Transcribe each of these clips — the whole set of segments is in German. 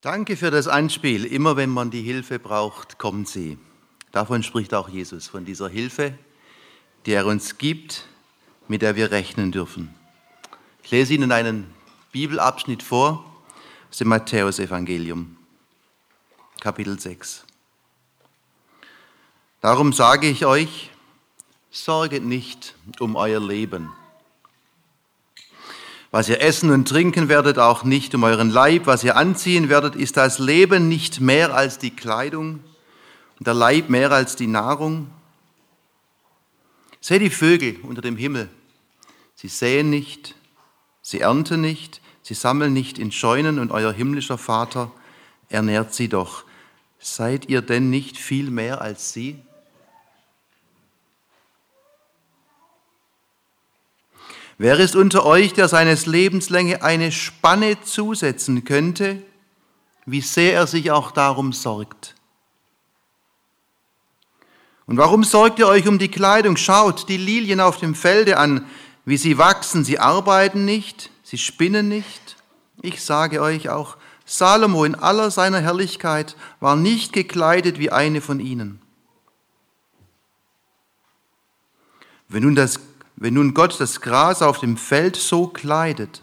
Danke für das Anspiel. Immer wenn man die Hilfe braucht, kommt sie. Davon spricht auch Jesus, von dieser Hilfe, die er uns gibt, mit der wir rechnen dürfen. Ich lese Ihnen einen Bibelabschnitt vor aus dem Matthäusevangelium, Kapitel 6. Darum sage ich euch, sorget nicht um euer Leben was ihr essen und trinken werdet, auch nicht um euren Leib, was ihr anziehen werdet, ist das Leben nicht mehr als die Kleidung und der Leib mehr als die Nahrung. Seht die Vögel unter dem Himmel. Sie säen nicht, sie ernten nicht, sie sammeln nicht in Scheunen und euer himmlischer Vater ernährt sie doch. Seid ihr denn nicht viel mehr als sie? Wer ist unter euch, der seines Lebenslänge eine Spanne zusetzen könnte, wie sehr er sich auch darum sorgt? Und warum sorgt ihr euch um die Kleidung? Schaut die Lilien auf dem Felde an, wie sie wachsen. Sie arbeiten nicht, sie spinnen nicht. Ich sage euch auch, Salomo in aller seiner Herrlichkeit war nicht gekleidet wie eine von ihnen. Wenn nun das wenn nun Gott das Gras auf dem Feld so kleidet,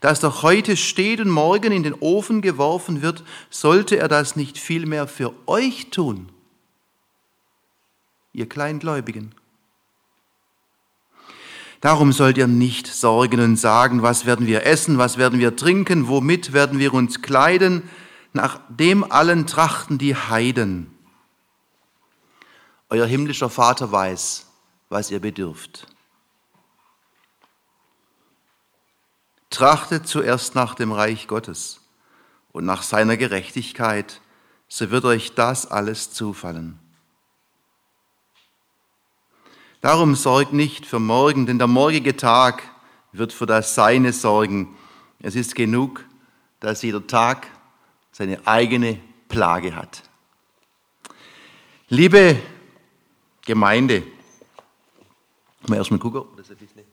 das doch heute steht und morgen in den Ofen geworfen wird, sollte er das nicht vielmehr für euch tun, ihr Kleingläubigen. Darum sollt ihr nicht sorgen und sagen, was werden wir essen, was werden wir trinken, womit werden wir uns kleiden, nach dem allen trachten die Heiden. Euer himmlischer Vater weiß, was ihr bedürft. Trachtet zuerst nach dem Reich Gottes und nach seiner Gerechtigkeit, so wird euch das alles zufallen. Darum sorgt nicht für morgen, denn der morgige Tag wird für das Seine sorgen. Es ist genug, dass jeder Tag seine eigene Plage hat. Liebe Gemeinde, mal erstmal gucken, ob das ein bisschen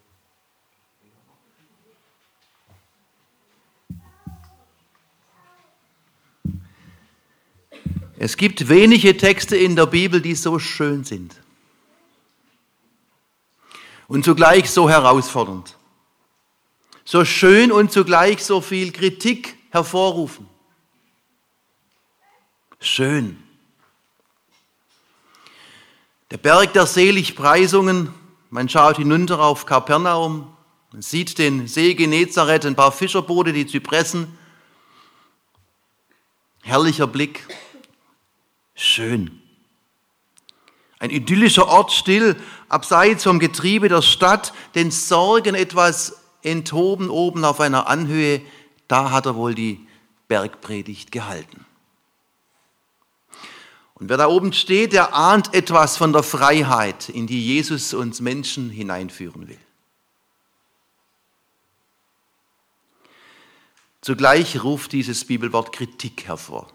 Es gibt wenige Texte in der Bibel, die so schön sind und zugleich so herausfordernd. So schön und zugleich so viel Kritik hervorrufen. Schön. Der Berg der Seligpreisungen, man schaut hinunter auf Kapernaum, man sieht den See Genezareth, ein paar Fischerboote, die Zypressen. Herrlicher Blick. Schön. Ein idyllischer Ort still, abseits vom Getriebe der Stadt, den Sorgen etwas enthoben oben auf einer Anhöhe, da hat er wohl die Bergpredigt gehalten. Und wer da oben steht, der ahnt etwas von der Freiheit, in die Jesus uns Menschen hineinführen will. Zugleich ruft dieses Bibelwort Kritik hervor.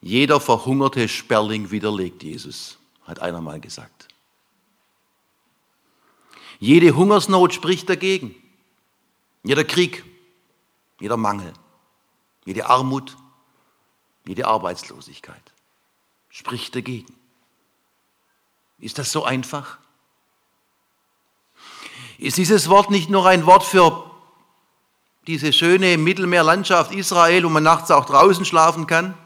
Jeder verhungerte Sperling widerlegt Jesus, hat einer mal gesagt. Jede Hungersnot spricht dagegen. Jeder Krieg, jeder Mangel, jede Armut, jede Arbeitslosigkeit spricht dagegen. Ist das so einfach? Ist dieses Wort nicht nur ein Wort für diese schöne Mittelmeerlandschaft Israel, wo man nachts auch draußen schlafen kann?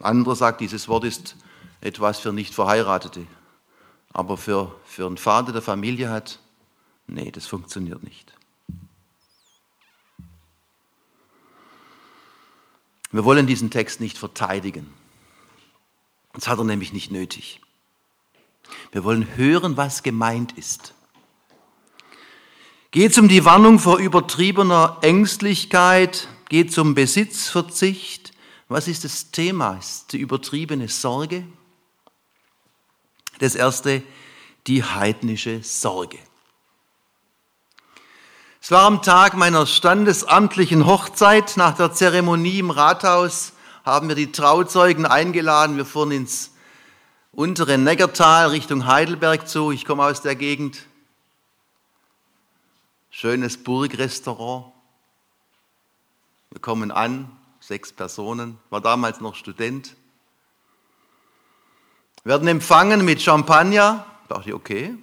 Anderer sagt, dieses Wort ist etwas für Nicht-Verheiratete. Aber für, für einen Vater, der Familie hat, nee, das funktioniert nicht. Wir wollen diesen Text nicht verteidigen. Das hat er nämlich nicht nötig. Wir wollen hören, was gemeint ist. Geht es um die Warnung vor übertriebener Ängstlichkeit? Geht es um Besitzverzicht? Was ist das Thema? Ist die übertriebene Sorge? Das erste, die heidnische Sorge. Es war am Tag meiner standesamtlichen Hochzeit. Nach der Zeremonie im Rathaus haben wir die Trauzeugen eingeladen. Wir fuhren ins untere Neckartal Richtung Heidelberg zu. Ich komme aus der Gegend. Schönes Burgrestaurant. kommen an, sechs Personen, war damals noch Student, werden empfangen mit Champagner. Da dachte ich, okay,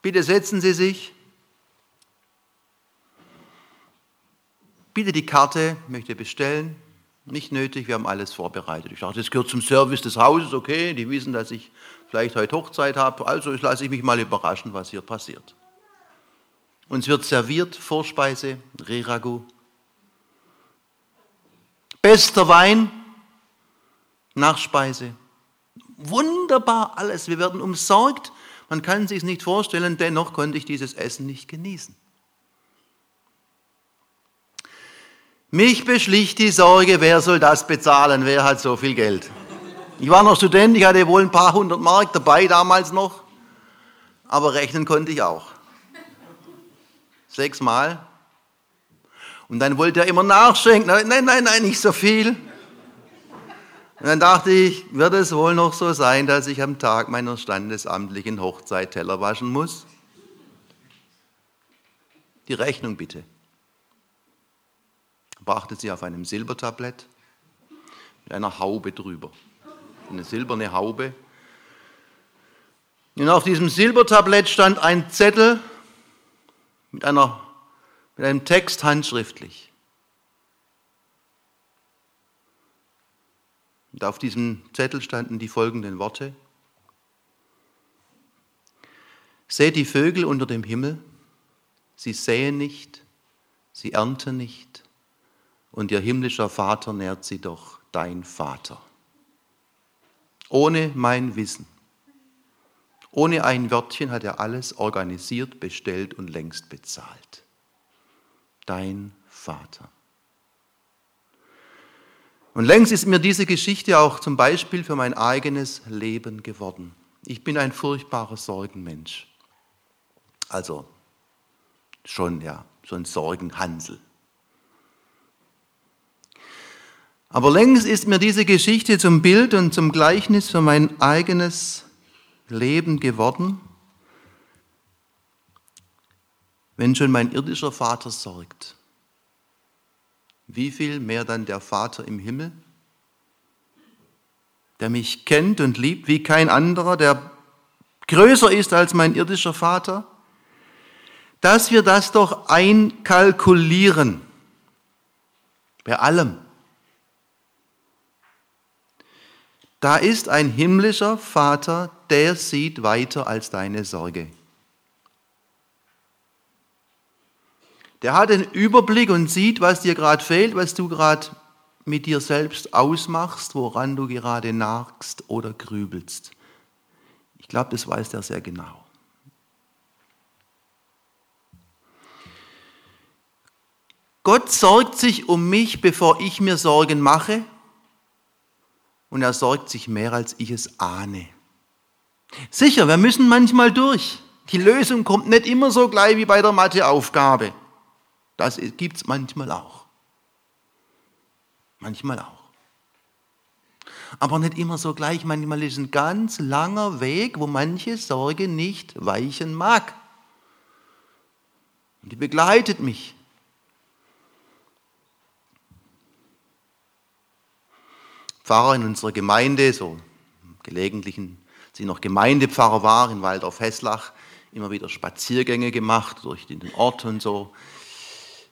bitte setzen Sie sich. Bitte die Karte, möchte bestellen. Nicht nötig, wir haben alles vorbereitet. Ich dachte, das gehört zum Service des Hauses, okay, die wissen, dass ich vielleicht heute Hochzeit habe, also lasse ich mich mal überraschen, was hier passiert. Uns wird serviert Vorspeise, Reragu, bester Wein, Nachspeise. Wunderbar alles, wir werden umsorgt. Man kann sich nicht vorstellen, dennoch konnte ich dieses Essen nicht genießen. Mich beschlich die Sorge, wer soll das bezahlen, wer hat so viel Geld. Ich war noch Student, ich hatte wohl ein paar hundert Mark dabei damals noch, aber rechnen konnte ich auch. Sechsmal. Und dann wollte er immer nachschenken. Nein, nein, nein, nicht so viel. Und dann dachte ich, wird es wohl noch so sein, dass ich am Tag meiner standesamtlichen Hochzeit Teller waschen muss? Die Rechnung bitte brachte sie auf einem Silbertablett mit einer Haube drüber. Eine silberne Haube. Und auf diesem Silbertablett stand ein Zettel mit, einer, mit einem Text handschriftlich. Und auf diesem Zettel standen die folgenden Worte. Seht die Vögel unter dem Himmel, sie säen nicht, sie ernten nicht, und ihr himmlischer Vater nährt sie doch, dein Vater. Ohne mein Wissen, ohne ein Wörtchen hat er alles organisiert, bestellt und längst bezahlt. Dein Vater. Und längst ist mir diese Geschichte auch zum Beispiel für mein eigenes Leben geworden. Ich bin ein furchtbarer Sorgenmensch. Also schon, ja, so ein Sorgenhansel. Aber längst ist mir diese Geschichte zum Bild und zum Gleichnis für mein eigenes Leben geworden, wenn schon mein irdischer Vater sorgt. Wie viel mehr dann der Vater im Himmel, der mich kennt und liebt wie kein anderer, der größer ist als mein irdischer Vater, dass wir das doch einkalkulieren bei allem. Da ist ein himmlischer Vater, der sieht weiter als deine Sorge. Der hat den Überblick und sieht, was dir gerade fehlt, was du gerade mit dir selbst ausmachst, woran du gerade nagst oder grübelst. Ich glaube, das weiß er sehr genau. Gott sorgt sich um mich, bevor ich mir Sorgen mache und er sorgt sich mehr, als ich es ahne. Sicher, wir müssen manchmal durch. Die Lösung kommt nicht immer so gleich wie bei der Matheaufgabe. Das gibt es manchmal auch. Manchmal auch. Aber nicht immer so gleich. Manchmal ist ein ganz langer Weg, wo manche Sorge nicht weichen mag. Und die begleitet mich. Pfarrer in unserer Gemeinde, so gelegentlichen, sie noch Gemeindepfarrer war in Waldorf-Hesslach, immer wieder Spaziergänge gemacht durch den Ort und so.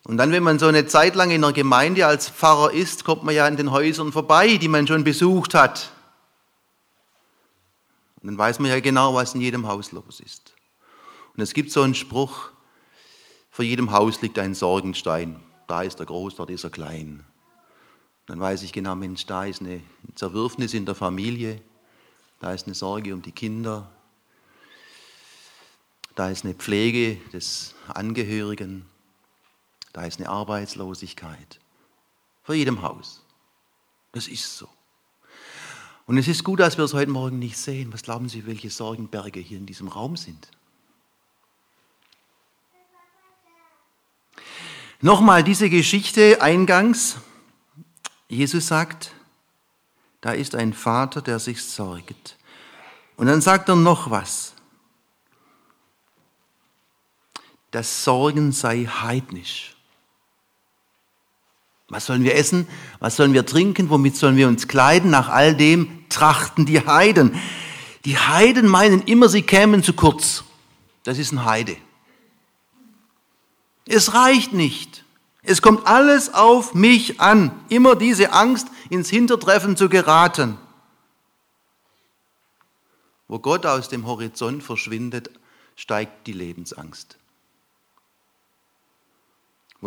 Und dann, wenn man so eine Zeit lang in der Gemeinde als Pfarrer ist, kommt man ja an den Häusern vorbei, die man schon besucht hat. Und dann weiß man ja genau, was in jedem Haus los ist. Und es gibt so einen Spruch, vor jedem Haus liegt ein Sorgenstein. Da ist er groß, dort ist er klein. Dann weiß ich genau, Mensch, da ist eine Zerwürfnis in der Familie, da ist eine Sorge um die Kinder, da ist eine Pflege des Angehörigen, da ist eine Arbeitslosigkeit. Vor jedem Haus. Das ist so. Und es ist gut, dass wir es heute Morgen nicht sehen. Was glauben Sie, welche Sorgenberge hier in diesem Raum sind? Nochmal diese Geschichte eingangs. Jesus sagt, da ist ein Vater, der sich sorgt. Und dann sagt er noch was. Das Sorgen sei heidnisch. Was sollen wir essen? Was sollen wir trinken? Womit sollen wir uns kleiden? Nach all dem trachten die Heiden. Die Heiden meinen immer, sie kämen zu kurz. Das ist ein Heide. Es reicht nicht. Es kommt alles auf mich an. Immer diese Angst, ins Hintertreffen zu geraten. Wo Gott aus dem Horizont verschwindet, steigt die Lebensangst.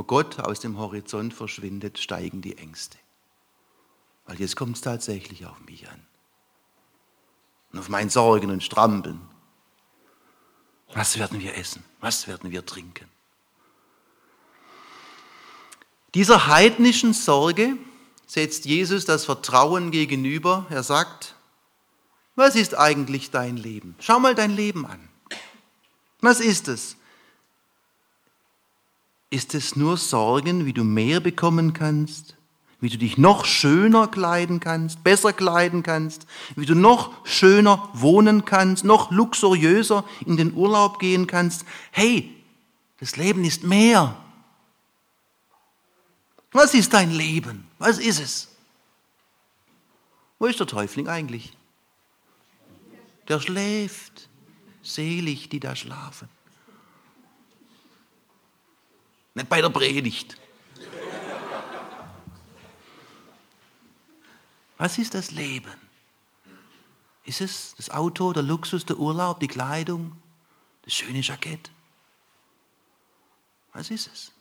Wo Gott aus dem Horizont verschwindet, steigen die Ängste. Weil jetzt kommt es tatsächlich auf mich an. Und auf mein Sorgen und Strampeln. Was werden wir essen? Was werden wir trinken? Dieser heidnischen Sorge setzt Jesus das Vertrauen gegenüber. Er sagt, was ist eigentlich dein Leben? Schau mal dein Leben an. Was ist es? Ist es nur Sorgen, wie du mehr bekommen kannst? Wie du dich noch schöner kleiden kannst, besser kleiden kannst? Wie du noch schöner wohnen kannst, noch luxuriöser in den Urlaub gehen kannst? Hey, das Leben ist mehr. Was ist dein Leben? Was ist es? Wo ist der Täufling eigentlich? Der schläft. Selig, die da schlafen. Nicht bei der Predigt. Was ist das Leben? Ist es das Auto, der Luxus, der Urlaub, die Kleidung, das schöne Jackett? Was ist es?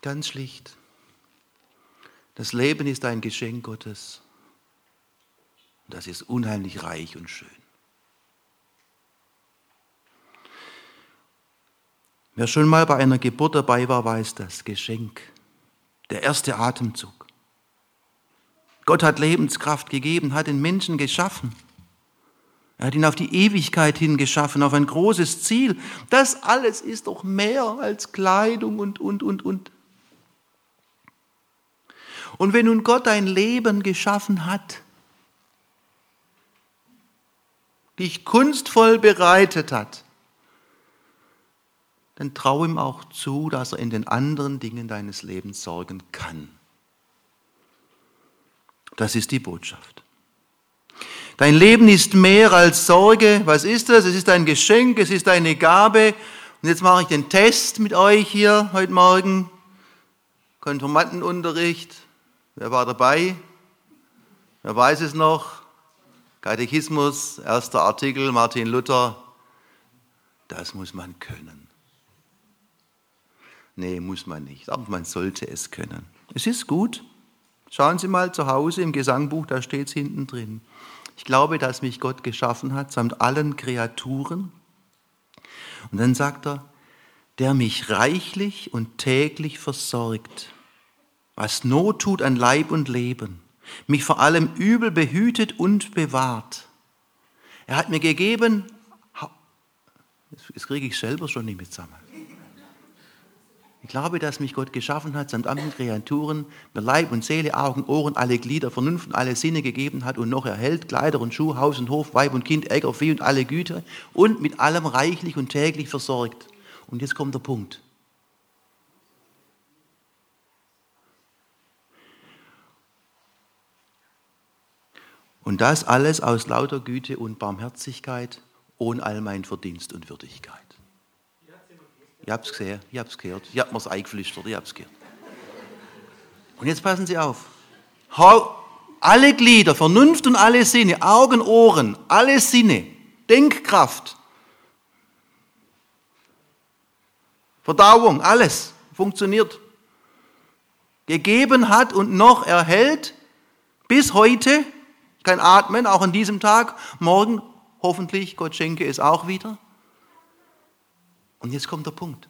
Ganz schlicht. Das Leben ist ein Geschenk Gottes. Das ist unheimlich reich und schön. Wer schon mal bei einer Geburt dabei war, weiß das Geschenk. Der erste Atemzug. Gott hat Lebenskraft gegeben, hat den Menschen geschaffen. Er hat ihn auf die Ewigkeit hin geschaffen, auf ein großes Ziel. Das alles ist doch mehr als Kleidung und, und, und, und. Und wenn nun Gott ein Leben geschaffen hat, dich kunstvoll bereitet hat, dann trau ihm auch zu, dass er in den anderen Dingen deines Lebens sorgen kann. Das ist die Botschaft. Dein Leben ist mehr als Sorge. Was ist das? Es ist ein Geschenk, es ist eine Gabe. Und jetzt mache ich den Test mit euch hier heute Morgen. Konformantenunterricht. Wer war dabei? Wer weiß es noch? Katechismus, erster Artikel, Martin Luther. Das muss man können. Nee, muss man nicht, aber man sollte es können. Es ist gut. Schauen Sie mal zu Hause im Gesangbuch, da steht es hinten drin. Ich glaube, dass mich Gott geschaffen hat, samt allen Kreaturen. Und dann sagt er, der mich reichlich und täglich versorgt, was Not tut an Leib und Leben, mich vor allem Übel behütet und bewahrt. Er hat mir gegeben, jetzt kriege ich selber schon nicht mit zusammen. Ich glaube, dass mich Gott geschaffen hat, samt anderen Kreaturen, mir Leib und Seele, Augen, Ohren, alle Glieder, Vernunft und alle Sinne gegeben hat und noch erhält, Kleider und Schuh, Haus und Hof, Weib und Kind, Äcker, Vieh und alle Güter und mit allem reichlich und täglich versorgt. Und jetzt kommt der Punkt. Und das alles aus lauter Güte und Barmherzigkeit, ohne all mein Verdienst und Würdigkeit. Ich hab's gesehen, ich hab's gehört, ich hab mir's eingeflüstert, ich hab's gehört. Und jetzt passen Sie auf. Alle Glieder, Vernunft und alle Sinne, Augen, Ohren, alle Sinne, Denkkraft, Verdauung, alles funktioniert. Gegeben hat und noch erhält bis heute kein Atmen, auch an diesem Tag. Morgen hoffentlich, Gott schenke es auch wieder. Und jetzt kommt der Punkt.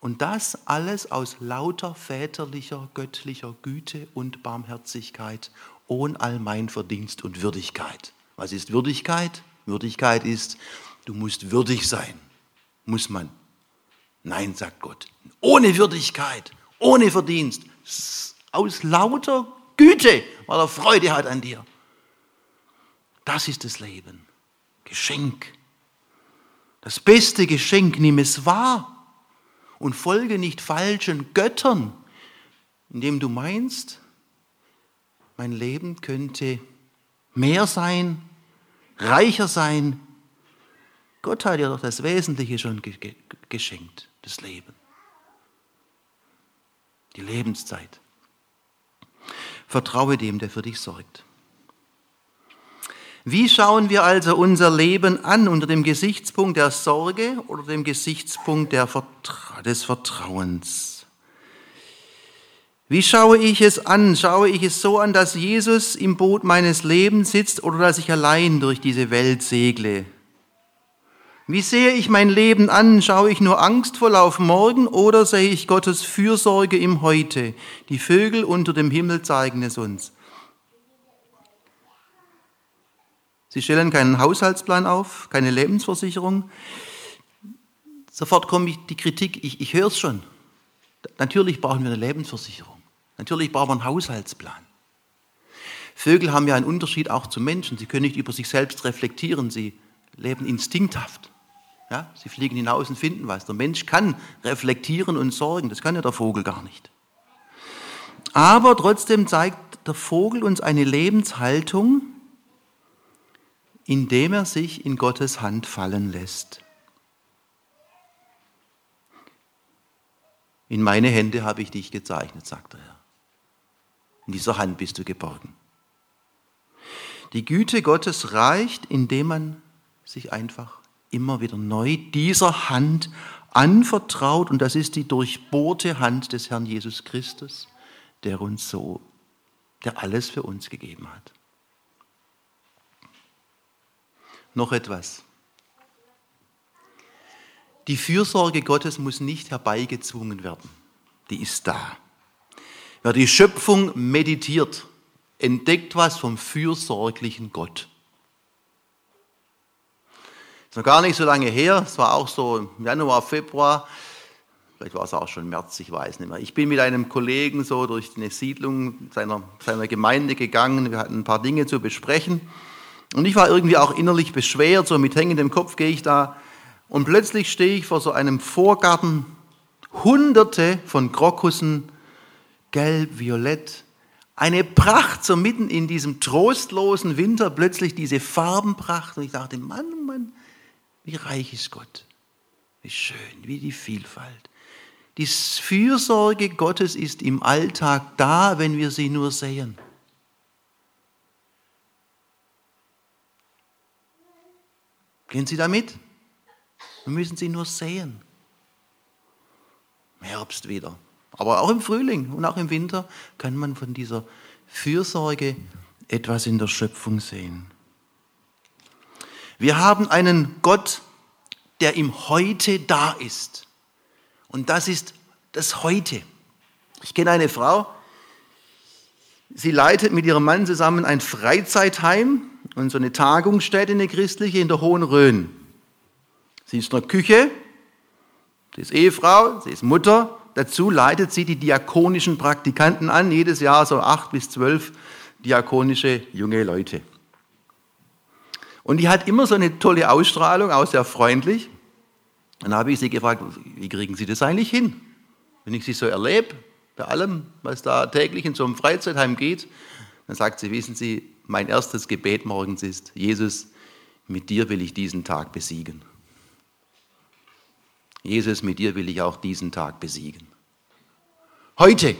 Und das alles aus lauter väterlicher, göttlicher Güte und Barmherzigkeit, ohne all mein Verdienst und Würdigkeit. Was ist Würdigkeit? Würdigkeit ist, du musst würdig sein. Muss man. Nein, sagt Gott. Ohne Würdigkeit, ohne Verdienst, aus lauter Güte, weil er Freude hat an dir. Das ist das Leben. Geschenk. Das beste Geschenk, nimm es wahr. und folge nicht falschen Göttern, indem du meinst, mein Leben könnte mehr sein, reicher sein. Gott hat dir doch das Wesentliche schon geschenkt, das Leben, die Lebenszeit. Vertraue dem, der für dich sorgt. Wie schauen wir also unser Leben an unter dem Gesichtspunkt der Sorge oder dem Gesichtspunkt Vertra des Vertrauens? Wie schaue ich es an? Schaue ich es so an, dass Jesus im Boot meines Lebens sitzt oder dass ich allein durch diese Welt segle? Wie sehe ich mein Leben an? Schaue ich nur angstvoll auf morgen oder sehe ich Gottes Fürsorge im Heute? Die Vögel unter dem Himmel zeigen es uns. Sie stellen keinen Haushaltsplan auf, keine Lebensversicherung. Sofort kommt die Kritik, ich, ich höre es schon. Natürlich brauchen wir eine Lebensversicherung. Natürlich braucht man einen Haushaltsplan. Vögel haben ja einen Unterschied auch zu Menschen. Sie können nicht über sich selbst reflektieren. Sie leben instinkthaft. Ja, sie fliegen hinaus und finden was. Der Mensch kann reflektieren und sorgen. Das kann ja der Vogel gar nicht. Aber trotzdem zeigt der Vogel uns eine Lebenshaltung, indem er sich in Gottes Hand fallen lässt. In meine Hände habe ich dich gezeichnet, sagt er. In dieser Hand bist du geborgen. Die Güte Gottes reicht, indem man sich einfach immer wieder neu dieser Hand anvertraut. Und das ist die durchbohrte Hand des Herrn Jesus Christus, der uns so, der alles für uns gegeben hat. Noch etwas. Die Fürsorge Gottes muss nicht herbeigezwungen werden. Die ist da. Wer die Schöpfung meditiert, entdeckt was vom fürsorglichen Gott. Ist noch gar nicht so lange her, es war auch so Januar, Februar, vielleicht war es auch schon März, ich weiß nicht mehr. Ich bin mit einem Kollegen so durch eine Siedlung seiner, seiner Gemeinde gegangen, wir hatten ein paar Dinge zu besprechen und ich war irgendwie auch innerlich beschwert, so mit hängendem Kopf gehe ich da und plötzlich stehe ich vor so einem Vorgarten, hunderte von Krokussen, gelb, violett. Eine Pracht, so mitten in diesem trostlosen Winter, plötzlich diese Farbenpracht. Und ich dachte, Mann, oh Mann, wie reich ist Gott. Wie schön, wie die Vielfalt. Die Fürsorge Gottes ist im Alltag da, wenn wir sie nur sehen. Gehen Sie damit? Wir müssen sie nur sehen. Im Herbst wieder. Aber auch im Frühling und auch im Winter kann man von dieser Fürsorge etwas in der Schöpfung sehen. Wir haben einen Gott, der im Heute da ist. Und das ist das Heute. Ich kenne eine Frau, sie leitet mit ihrem Mann zusammen ein Freizeitheim und so eine Tagungsstätte, eine christliche, in der Hohen Rhön. Sie ist in der Küche, sie ist Ehefrau, sie ist Mutter. Dazu leitet sie die diakonischen Praktikanten an, jedes Jahr so acht bis zwölf diakonische junge Leute. Und die hat immer so eine tolle Ausstrahlung, auch sehr freundlich. Dann habe ich sie gefragt, wie kriegen Sie das eigentlich hin? Wenn ich sie so erlebe, bei allem, was da täglich in so einem Freizeitheim geht, dann sagt sie, wissen Sie, mein erstes Gebet morgens ist, Jesus, mit dir will ich diesen Tag besiegen. Jesus, mit dir will ich auch diesen Tag besiegen. Heute,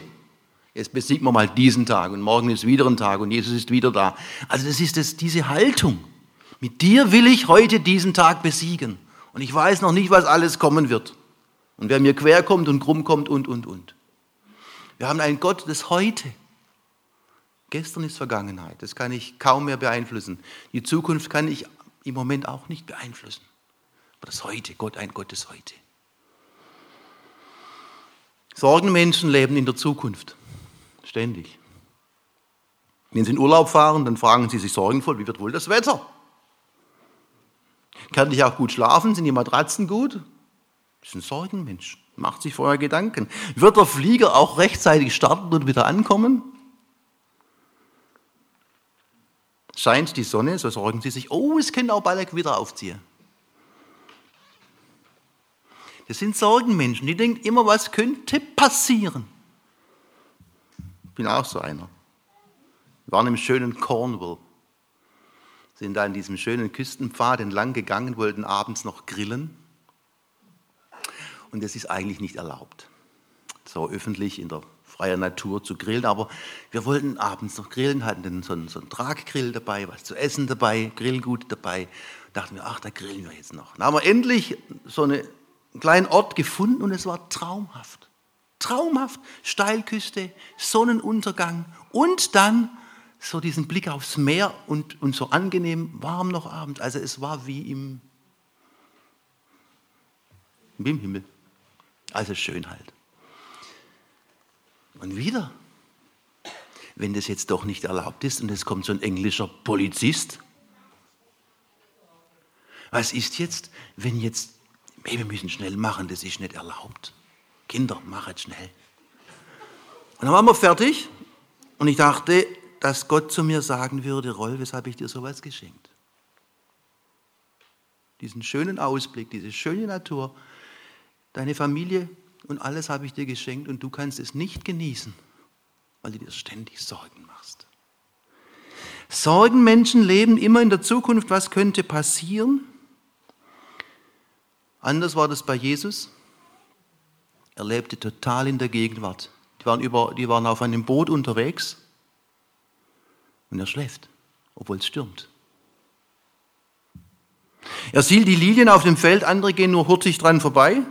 jetzt besiegen wir mal diesen Tag und morgen ist wieder ein Tag und Jesus ist wieder da. Also das ist das, diese Haltung. Mit dir will ich heute diesen Tag besiegen. Und ich weiß noch nicht, was alles kommen wird. Und wer mir quer kommt und krumm kommt und, und, und. Wir haben einen Gott des Heute. Gestern ist Vergangenheit, das kann ich kaum mehr beeinflussen. Die Zukunft kann ich im Moment auch nicht beeinflussen. Aber das Heute, Gott, ein Gott des Heute. Sorgenmenschen leben in der Zukunft, ständig. Wenn sie in Urlaub fahren, dann fragen sie sich sorgenvoll, wie wird wohl das Wetter? Kann ich auch gut schlafen? Sind die Matratzen gut? Das ist ein Sorgenmensch, macht sich vorher Gedanken. Wird der Flieger auch rechtzeitig starten und wieder ankommen? Scheint die Sonne, so sorgen sie sich, oh, es könnte auch bald wieder aufziehen. Das sind Sorgenmenschen, die denken immer, was könnte passieren. Ich bin auch so einer. Wir waren im schönen Cornwall, sind da in diesem schönen Küstenpfad entlang gegangen, wollten abends noch grillen. Und das ist eigentlich nicht erlaubt, so öffentlich in der freien Natur zu grillen. Aber wir wollten abends noch grillen, hatten so einen, so einen Traggrill dabei, was zu essen dabei, Grillgut dabei. Dachten wir, ach, da grillen wir jetzt noch. Dann haben wir endlich so eine, einen kleinen Ort gefunden und es war traumhaft. Traumhaft. Steilküste, Sonnenuntergang und dann so diesen Blick aufs Meer und, und so angenehm warm noch abends. Also es war wie im, wie im Himmel. Also schön halt. Und wieder, wenn das jetzt doch nicht erlaubt ist und es kommt so ein englischer Polizist, was ist jetzt, wenn jetzt, hey, wir müssen schnell machen, das ist nicht erlaubt. Kinder, machet schnell. Und dann waren wir fertig und ich dachte, dass Gott zu mir sagen würde, Roll, weshalb ich dir sowas geschenkt? Diesen schönen Ausblick, diese schöne Natur, deine Familie und alles habe ich dir geschenkt und du kannst es nicht genießen, weil du dir ständig Sorgen machst. Sorgenmenschen leben immer in der Zukunft, was könnte passieren. Anders war das bei Jesus. Er lebte total in der Gegenwart. Die waren, über, die waren auf einem Boot unterwegs und er schläft, obwohl es stürmt. Er sieht die Lilien auf dem Feld, andere gehen nur hurtig dran vorbei.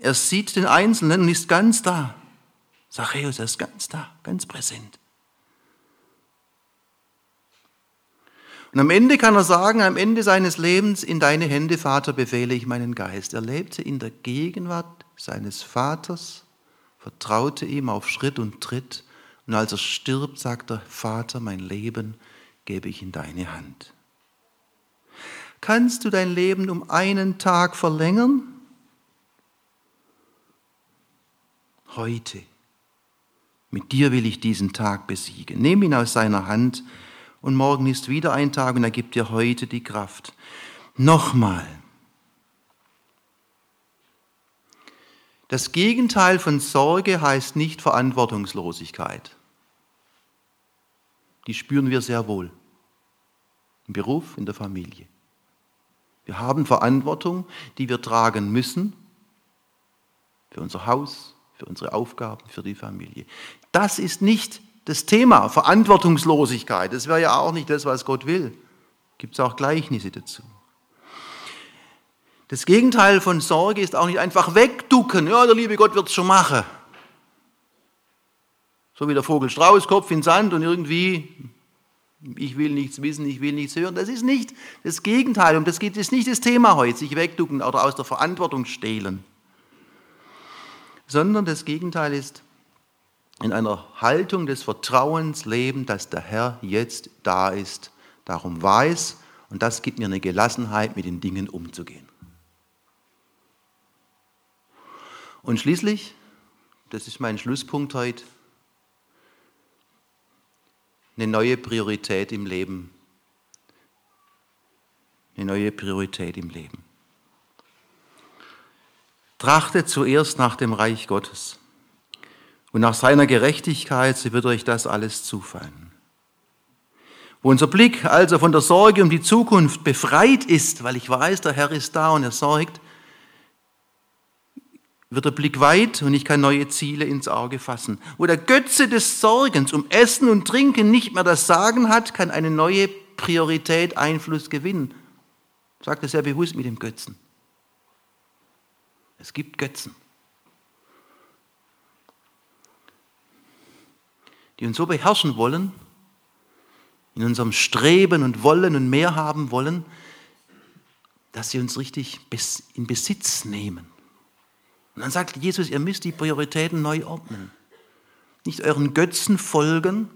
Er sieht den Einzelnen und ist ganz da. Zachäus ist ganz da, ganz präsent. Und am Ende kann er sagen, am Ende seines Lebens, in deine Hände, Vater, befehle ich meinen Geist. Er lebte in der Gegenwart seines Vaters, vertraute ihm auf Schritt und Tritt. Und als er stirbt, sagt er, Vater, mein Leben gebe ich in deine Hand. Kannst du dein Leben um einen Tag verlängern? Heute. Mit dir will ich diesen Tag besiegen. Nimm ihn aus seiner Hand und morgen ist wieder ein Tag und er gibt dir heute die Kraft. Nochmal. Das Gegenteil von Sorge heißt nicht Verantwortungslosigkeit. Die spüren wir sehr wohl. Im Beruf, in der Familie. Wir haben Verantwortung, die wir tragen müssen für unser Haus, für unsere Aufgaben, für die Familie. Das ist nicht das Thema, Verantwortungslosigkeit. Das wäre ja auch nicht das, was Gott will. Gibt es auch Gleichnisse dazu. Das Gegenteil von Sorge ist auch nicht einfach wegducken. Ja, der liebe Gott wird es schon machen. So wie der Vogel Strauß, Kopf in Sand und irgendwie, ich will nichts wissen, ich will nichts hören. Das ist nicht das Gegenteil. Und das ist nicht das Thema heute, sich wegducken oder aus der Verantwortung stehlen sondern das Gegenteil ist in einer Haltung des Vertrauens leben, dass der Herr jetzt da ist, darum weiß und das gibt mir eine Gelassenheit, mit den Dingen umzugehen. Und schließlich, das ist mein Schlusspunkt heute, eine neue Priorität im Leben. Eine neue Priorität im Leben. Trachtet zuerst nach dem Reich Gottes und nach seiner Gerechtigkeit, so wird euch das alles zufallen. Wo unser Blick also von der Sorge um die Zukunft befreit ist, weil ich weiß, der Herr ist da und er sorgt, wird der Blick weit und ich kann neue Ziele ins Auge fassen. Wo der Götze des Sorgens um Essen und Trinken nicht mehr das Sagen hat, kann eine neue Priorität Einfluss gewinnen. Sage das sehr bewusst mit dem Götzen. Es gibt Götzen, die uns so beherrschen wollen, in unserem Streben und Wollen und mehr haben wollen, dass sie uns richtig in Besitz nehmen. Und dann sagt Jesus, ihr müsst die Prioritäten neu ordnen. Nicht euren Götzen folgen,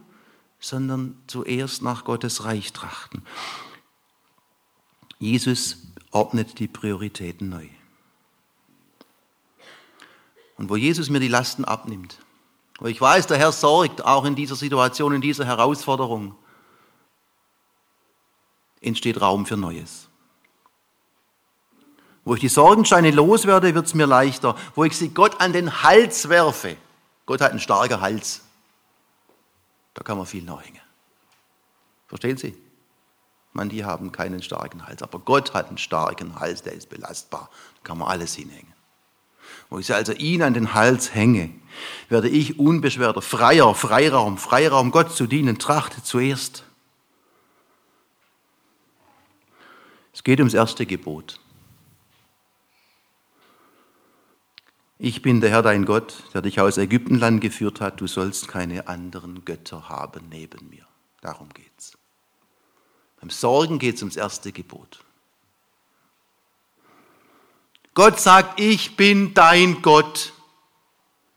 sondern zuerst nach Gottes Reich trachten. Jesus ordnet die Prioritäten neu und wo Jesus mir die Lasten abnimmt. Wo ich weiß, der Herr sorgt auch in dieser Situation, in dieser Herausforderung, entsteht Raum für Neues. Wo ich die Sorgensteine loswerde, wird es mir leichter. Wo ich sie Gott an den Hals werfe. Gott hat einen starken Hals. Da kann man viel nachhängen. Verstehen Sie? Man, die haben keinen starken Hals. Aber Gott hat einen starken Hals, der ist belastbar. Da kann man alles hinhängen. Wo ich also ihn an den Hals hänge, werde ich unbeschwerter, freier, Freiraum, Freiraum Gott zu dienen, trachte zuerst. Es geht ums erste Gebot. Ich bin der Herr dein Gott, der dich aus Ägyptenland geführt hat. Du sollst keine anderen Götter haben neben mir. Darum geht's. Beim Sorgen geht es ums erste Gebot. Gott sagt, ich bin dein Gott.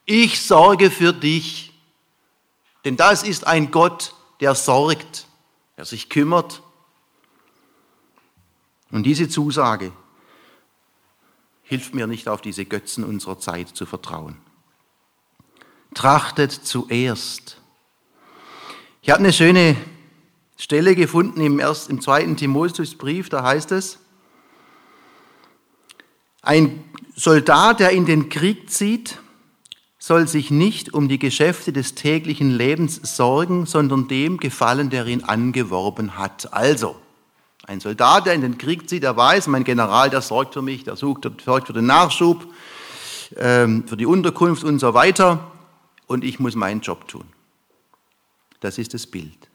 Ich sorge für dich. Denn das ist ein Gott, der sorgt, der sich kümmert. Und diese Zusage hilft mir nicht auf diese Götzen unserer Zeit zu vertrauen. Trachtet zuerst. Ich habe eine schöne Stelle gefunden im, ersten, im zweiten Timotheusbrief, da heißt es, ein Soldat, der in den Krieg zieht, soll sich nicht um die Geschäfte des täglichen Lebens sorgen, sondern dem gefallen, der ihn angeworben hat. Also, ein Soldat, der in den Krieg zieht, der weiß, mein General, der sorgt für mich, der sucht, sorgt für den Nachschub, ähm, für die Unterkunft und so weiter. Und ich muss meinen Job tun. Das ist das Bild.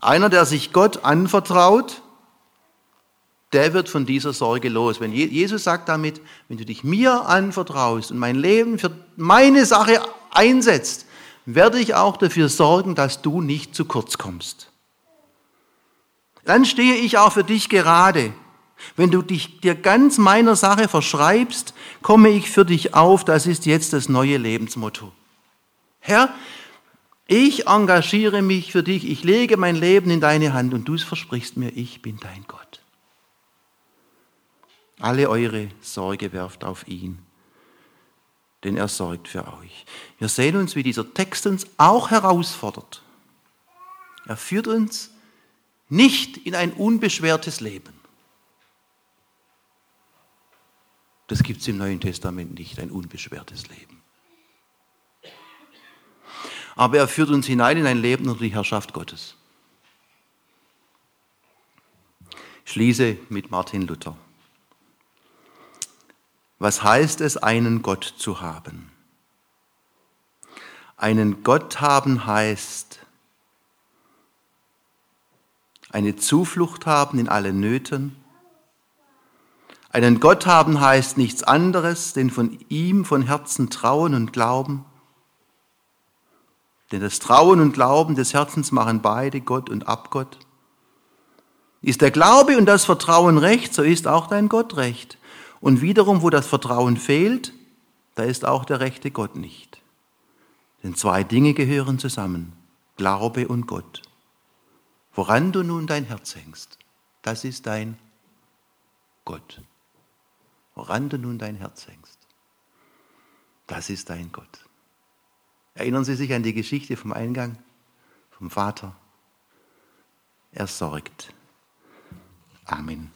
Einer, der sich Gott anvertraut, der wird von dieser Sorge los. Wenn Jesus sagt damit, wenn du dich mir anvertraust und mein Leben für meine Sache einsetzt, werde ich auch dafür sorgen, dass du nicht zu kurz kommst. Dann stehe ich auch für dich gerade. Wenn du dich dir ganz meiner Sache verschreibst, komme ich für dich auf. Das ist jetzt das neue Lebensmotto. Herr, ich engagiere mich für dich. Ich lege mein Leben in deine Hand und du versprichst mir, ich bin dein Gott. Alle eure Sorge werft auf ihn, denn er sorgt für euch. Wir sehen uns, wie dieser Text uns auch herausfordert. Er führt uns nicht in ein unbeschwertes Leben. Das gibt es im Neuen Testament nicht, ein unbeschwertes Leben. Aber er führt uns hinein in ein Leben unter die Herrschaft Gottes. Ich schließe mit Martin Luther. Was heißt es, einen Gott zu haben? Einen Gott haben heißt, eine Zuflucht haben in allen Nöten. Einen Gott haben heißt nichts anderes, denn von ihm von Herzen trauen und glauben. Denn das Trauen und Glauben des Herzens machen beide Gott und Abgott. Ist der Glaube und das Vertrauen recht, so ist auch dein Gott recht. Und wiederum, wo das Vertrauen fehlt, da ist auch der rechte Gott nicht. Denn zwei Dinge gehören zusammen, Glaube und Gott. Woran du nun dein Herz hängst, das ist dein Gott. Woran du nun dein Herz hängst, das ist dein Gott. Erinnern Sie sich an die Geschichte vom Eingang, vom Vater. Er sorgt. Amen.